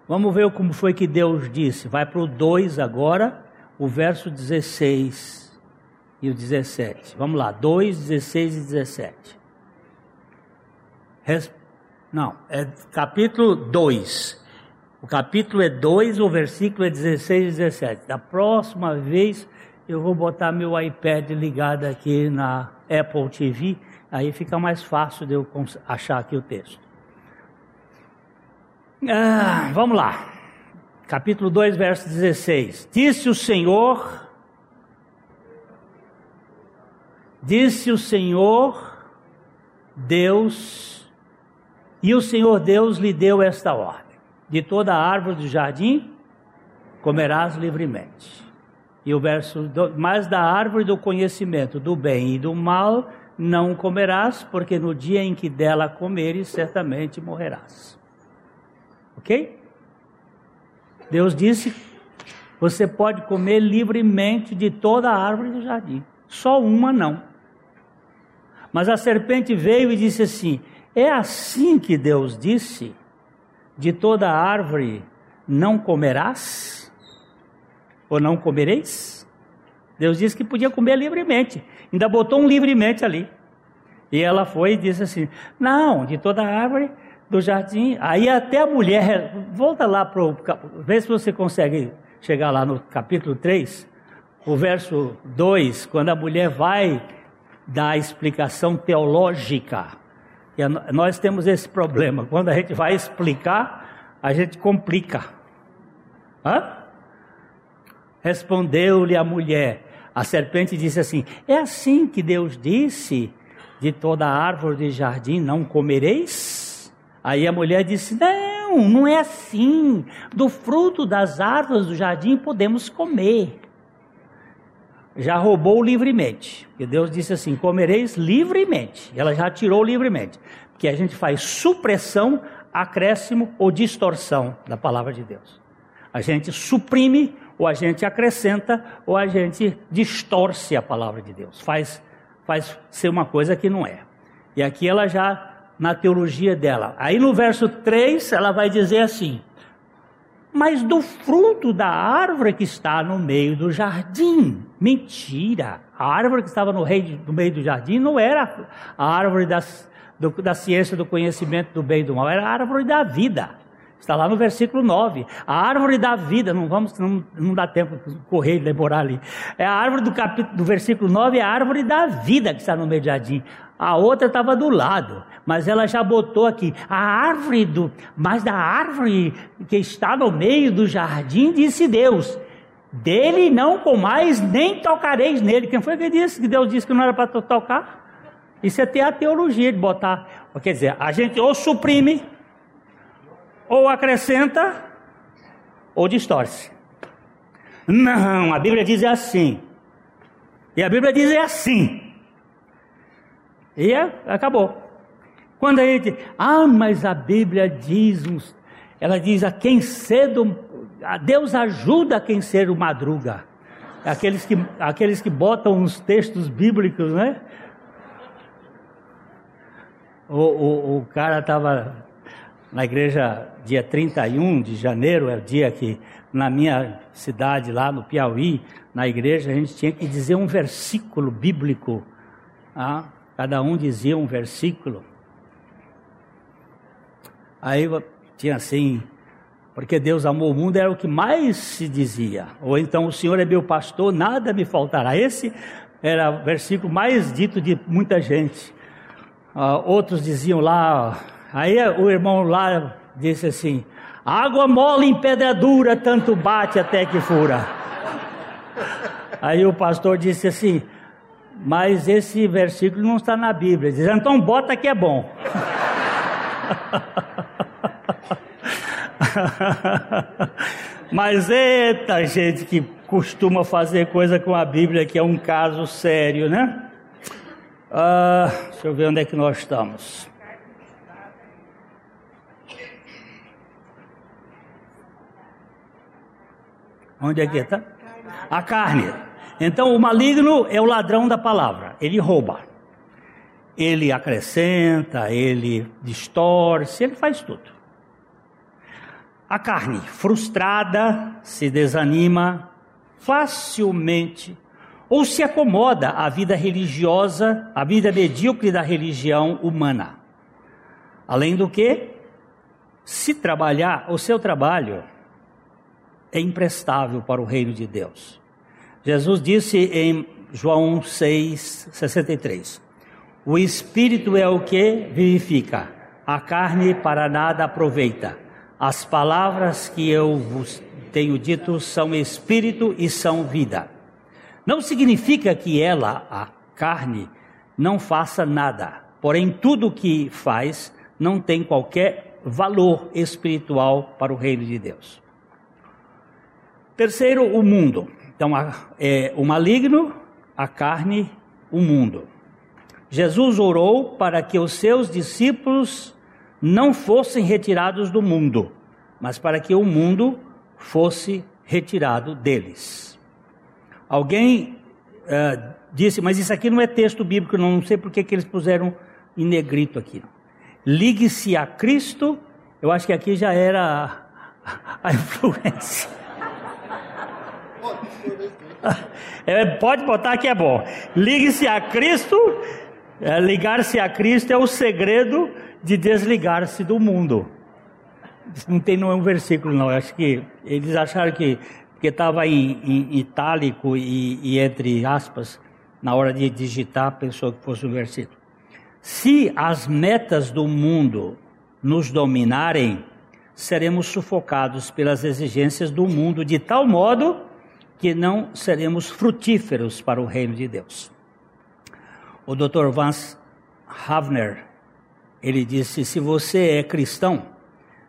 Vamos ver como foi que Deus disse. Vai para o 2 agora, o verso 16 e o 17. Vamos lá, 2, 16 e 17. Res... Não, é capítulo 2. O capítulo é 2, o versículo é 16 e 17. Da próxima vez eu vou botar meu iPad ligado aqui na Apple TV, aí fica mais fácil de eu achar aqui o texto. Ah, vamos lá. Capítulo 2, verso 16. Disse o Senhor, disse o Senhor Deus, e o Senhor Deus lhe deu esta ordem: de toda árvore do jardim comerás livremente. E o verso, mas da árvore do conhecimento do bem e do mal não comerás, porque no dia em que dela comeres, certamente morrerás. Ok? Deus disse: você pode comer livremente de toda a árvore do jardim, só uma não. Mas a serpente veio e disse assim: é assim que Deus disse: de toda árvore não comerás? Ou não comereis? Deus disse que podia comer livremente, ainda botou um livremente ali. E ela foi e disse assim: Não, de toda árvore do jardim. Aí até a mulher, volta lá para o. Vê se você consegue chegar lá no capítulo 3, o verso 2, quando a mulher vai dar a explicação teológica. E nós temos esse problema. Quando a gente vai explicar, a gente complica. Respondeu-lhe a mulher. A serpente disse assim: É assim que Deus disse: De toda árvore de jardim não comereis? Aí a mulher disse: Não, não é assim. Do fruto das árvores do jardim podemos comer. Já roubou livremente. Porque Deus disse assim: Comereis livremente. Ela já tirou livremente. Porque a gente faz supressão, acréscimo ou distorção da palavra de Deus. A gente suprime, ou a gente acrescenta, ou a gente distorce a palavra de Deus. Faz, faz ser uma coisa que não é. E aqui ela já na teologia dela. Aí no verso 3 ela vai dizer assim: Mas do fruto da árvore que está no meio do jardim. Mentira! A árvore que estava no, rei, no meio do jardim não era a árvore das, do, da ciência do conhecimento do bem e do mal, era a árvore da vida. Está lá no versículo 9. A árvore da vida, não vamos, não, não dá tempo de correr e demorar ali. É a árvore do capítulo do versículo 9, é a árvore da vida que está no meio do jardim. A outra estava do lado, mas ela já botou aqui a árvore do, mas da árvore que está no meio do jardim, disse Deus: dele não comais nem tocareis nele. Quem foi que disse que Deus disse que não era para tocar? Isso é ter a teologia de botar. Quer dizer, a gente ou suprime, ou acrescenta, ou distorce. Não, a Bíblia diz assim. E a Bíblia diz é assim. E é, acabou. Quando a gente, ah, mas a Bíblia diz, ela diz a quem cedo, Deus ajuda quem cedo madruga. Aqueles que, aqueles que botam uns textos bíblicos, né? O, o, o cara estava na igreja dia 31 de janeiro, é o dia que na minha cidade, lá no Piauí, na igreja, a gente tinha que dizer um versículo bíblico. Ah, cada um dizia um versículo. Aí tinha assim, porque Deus amou o mundo era o que mais se dizia. Ou então o Senhor é meu pastor, nada me faltará. Esse era o versículo mais dito de muita gente. uh, outros diziam lá, aí o irmão lá disse assim: água mole em pedra dura, tanto bate até que fura. Aí o pastor disse assim: mas esse versículo não está na Bíblia. Diz, então bota que é bom. Mas eita gente que costuma fazer coisa com a Bíblia que é um caso sério, né? Ah, deixa eu ver onde é que nós estamos. Onde é que está? A carne. Então o maligno é o ladrão da palavra, ele rouba. Ele acrescenta, ele distorce, ele faz tudo. A carne, frustrada, se desanima facilmente ou se acomoda à vida religiosa, à vida medíocre da religião humana. Além do que, se trabalhar, o seu trabalho é imprestável para o reino de Deus. Jesus disse em João 6, 63: O espírito é o que vivifica, a carne para nada aproveita. As palavras que eu vos tenho dito são espírito e são vida. Não significa que ela, a carne, não faça nada, porém tudo o que faz não tem qualquer valor espiritual para o reino de Deus. Terceiro, o mundo. Então, é, o maligno, a carne, o mundo. Jesus orou para que os seus discípulos não fossem retirados do mundo, mas para que o mundo fosse retirado deles. Alguém uh, disse, mas isso aqui não é texto bíblico, não, não sei por que eles puseram em negrito aqui. Ligue-se a Cristo, eu acho que aqui já era a, a influência. É, pode botar que é bom. Ligue-se a Cristo. É, Ligar-se a Cristo é o segredo de desligar-se do mundo. Não tem nenhum versículo, não. Eu acho que eles acharam que porque estava em, em, itálico e, e, entre aspas na hora de digitar, pensou que fosse um versículo. Se as metas do mundo nos dominarem, seremos sufocados pelas exigências do mundo de tal modo que não seremos frutíferos para o reino de Deus. O Dr. Vance Havner, ele disse: se você é cristão,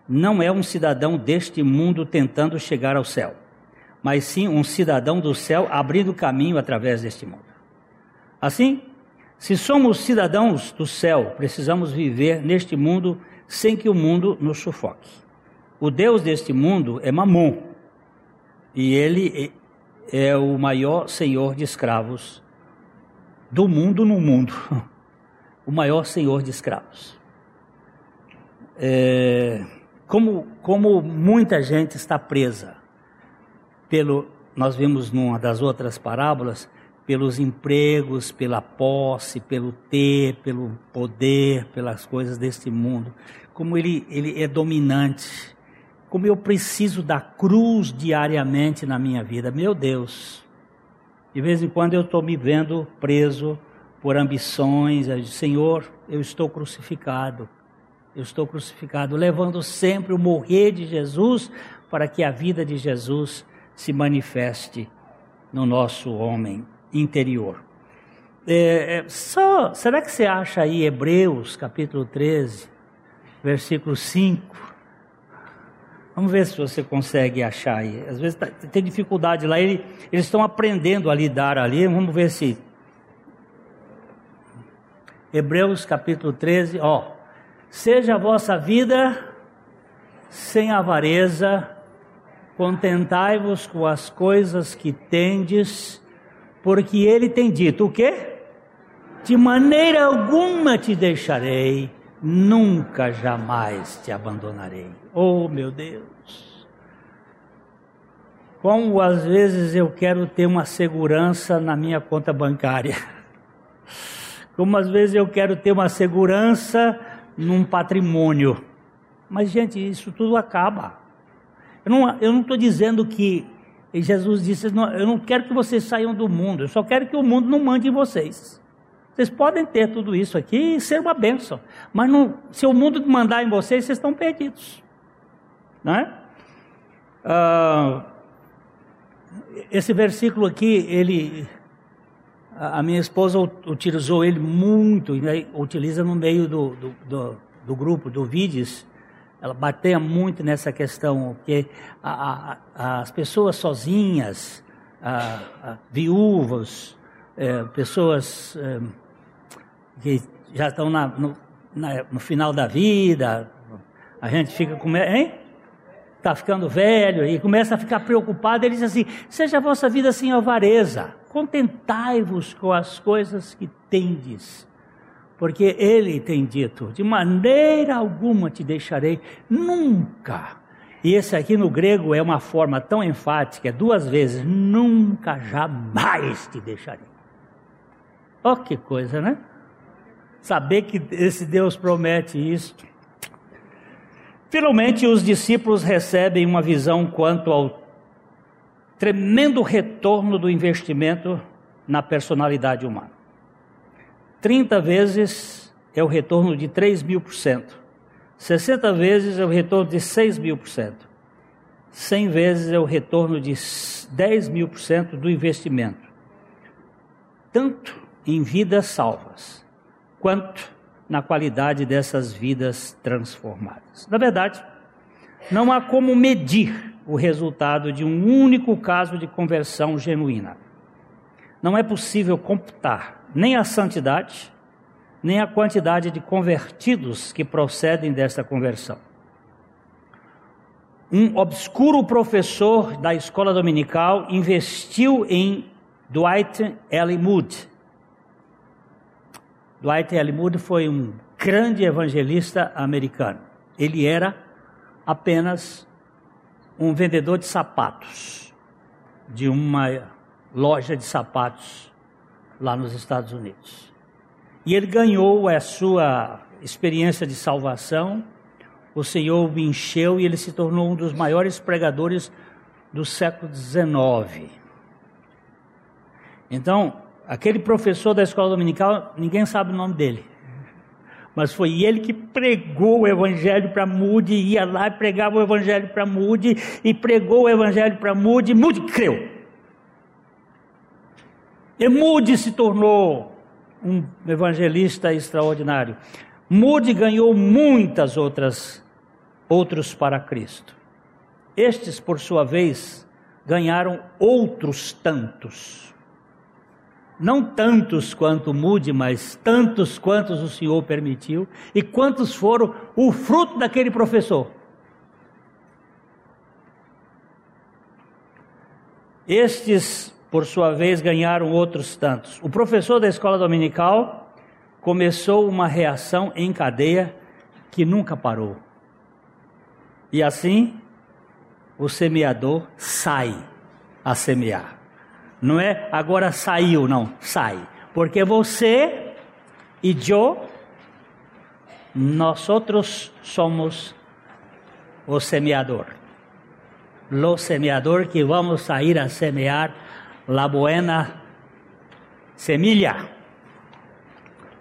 não é um cidadão deste mundo tentando chegar ao céu, mas sim um cidadão do céu abrindo caminho através deste mundo. Assim, se somos cidadãos do céu, precisamos viver neste mundo sem que o mundo nos sufoque. O Deus deste mundo é Mamon, e ele é o maior senhor de escravos do mundo no mundo. O maior senhor de escravos. É, como, como muita gente está presa pelo, nós vimos numa das outras parábolas, pelos empregos, pela posse, pelo ter, pelo poder, pelas coisas deste mundo, como ele, ele é dominante, como eu preciso da cruz diariamente na minha vida. Meu Deus, de vez em quando eu estou me vendo preso por ambições. Senhor, eu estou crucificado. Eu estou crucificado, levando sempre o morrer de Jesus para que a vida de Jesus se manifeste no nosso homem interior. É, é, só, será que você acha aí Hebreus capítulo 13, versículo 5? Vamos ver se você consegue achar aí. Às vezes tá, tem dificuldade lá, ele, eles estão aprendendo a lidar ali. Vamos ver se. Hebreus capítulo 13, ó. Seja a vossa vida sem avareza, contentai-vos com as coisas que tendes, porque ele tem dito o quê? De maneira alguma te deixarei nunca jamais te abandonarei. Oh, meu Deus! Como às vezes eu quero ter uma segurança na minha conta bancária. Como às vezes eu quero ter uma segurança num patrimônio. Mas, gente, isso tudo acaba. Eu não estou dizendo que Jesus disse: eu não quero que vocês saiam do mundo, eu só quero que o mundo não mande vocês. Vocês podem ter tudo isso aqui e ser uma bênção, mas não, se o mundo mandar em vocês, vocês estão perdidos. Né? Ah, esse versículo aqui, ele, a minha esposa utilizou ele muito, né? utiliza no meio do, do, do, do grupo, do vídeos, ela bateia muito nessa questão, porque a, a, as pessoas sozinhas, viúvas, é, pessoas é, que já estão na, no, na, no, final da vida, a gente fica com. Hein? Está ficando velho e começa a ficar preocupado. Ele diz assim: seja a vossa vida sem avareza, contentai-vos com as coisas que tendes. Porque ele tem dito: de maneira alguma te deixarei, nunca. E esse aqui no grego é uma forma tão enfática, é duas vezes: nunca, jamais te deixarei. Oh, que coisa, né? Saber que esse Deus promete isso. Finalmente, os discípulos recebem uma visão quanto ao tremendo retorno do investimento na personalidade humana. 30 vezes é o retorno de 3 mil por cento. 60 vezes é o retorno de 6 mil por cento. 100 vezes é o retorno de 10 mil por cento do investimento. Tanto em vidas salvas, quanto na qualidade dessas vidas transformadas. Na verdade, não há como medir o resultado de um único caso de conversão genuína. Não é possível computar nem a santidade, nem a quantidade de convertidos que procedem desta conversão. Um obscuro professor da escola dominical investiu em Dwight L. Moody, Dwight L. Moody foi um grande evangelista americano. Ele era apenas um vendedor de sapatos de uma loja de sapatos lá nos Estados Unidos. E ele ganhou a sua experiência de salvação. O Senhor o encheu e ele se tornou um dos maiores pregadores do século XIX. Então, Aquele professor da escola dominical, ninguém sabe o nome dele. Mas foi ele que pregou o evangelho para Mude, ia lá e pregava o evangelho para Mude, e pregou o evangelho para Mude, Mude creu. E Mude se tornou um evangelista extraordinário. Mude ganhou muitas outras outros para Cristo. Estes, por sua vez, ganharam outros tantos não tantos quanto mude, mas tantos quantos o Senhor permitiu, e quantos foram o fruto daquele professor. Estes, por sua vez, ganharam outros tantos. O professor da escola dominical começou uma reação em cadeia que nunca parou. E assim, o semeador sai a semear. Não é agora saiu, não, sai. Porque você e eu, nós outros somos o semeador. O semeador que vamos sair a semear la buena semilha.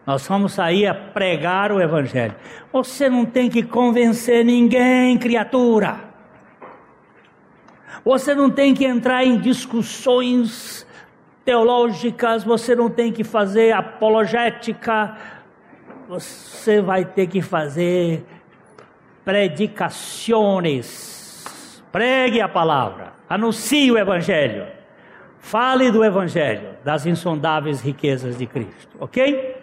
Nós vamos sair a pregar o Evangelho. Você não tem que convencer ninguém, criatura. Você não tem que entrar em discussões teológicas, você não tem que fazer apologética, você vai ter que fazer predicações. Pregue a palavra, anuncie o Evangelho, fale do Evangelho, das insondáveis riquezas de Cristo, ok?